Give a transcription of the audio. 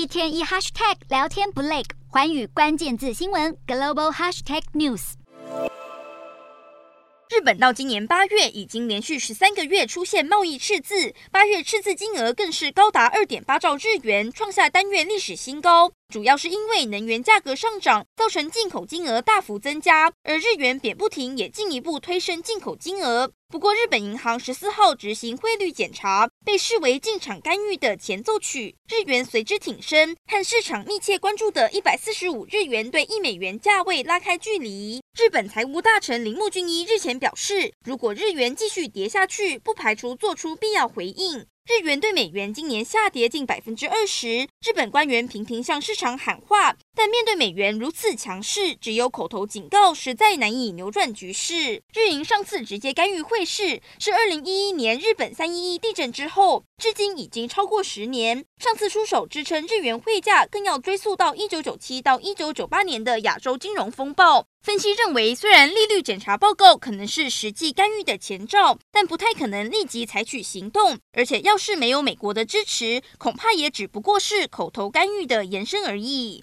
一天一 hashtag 聊天不累，环宇关键字新闻 global hashtag news。日本到今年八月已经连续十三个月出现贸易赤字，八月赤字金额更是高达二点八兆日元，创下单月历史新高。主要是因为能源价格上涨，造成进口金额大幅增加，而日元贬不停也进一步推升进口金额。不过，日本银行十四号执行汇率检查，被视为进场干预的前奏曲，日元随之挺升，和市场密切关注的一百四十五日元对一美元价位拉开距离。日本财务大臣铃木俊一日前表示，如果日元继续跌下去，不排除做出必要回应。日元兑美元今年下跌近百分之二十，日本官员频频向市场喊话，但面对美元如此强势，只有口头警告，实在难以扭转局势。日银上次直接干预汇市是二零一一年日本三一一地震之后，至今已经超过十年。上次出手支撑日元汇价，更要追溯到一九九七到一九九八年的亚洲金融风暴。分析认为，虽然利率检查报告可能是实际干预的前兆，但不太可能立即采取行动。而且，要是没有美国的支持，恐怕也只不过是口头干预的延伸而已。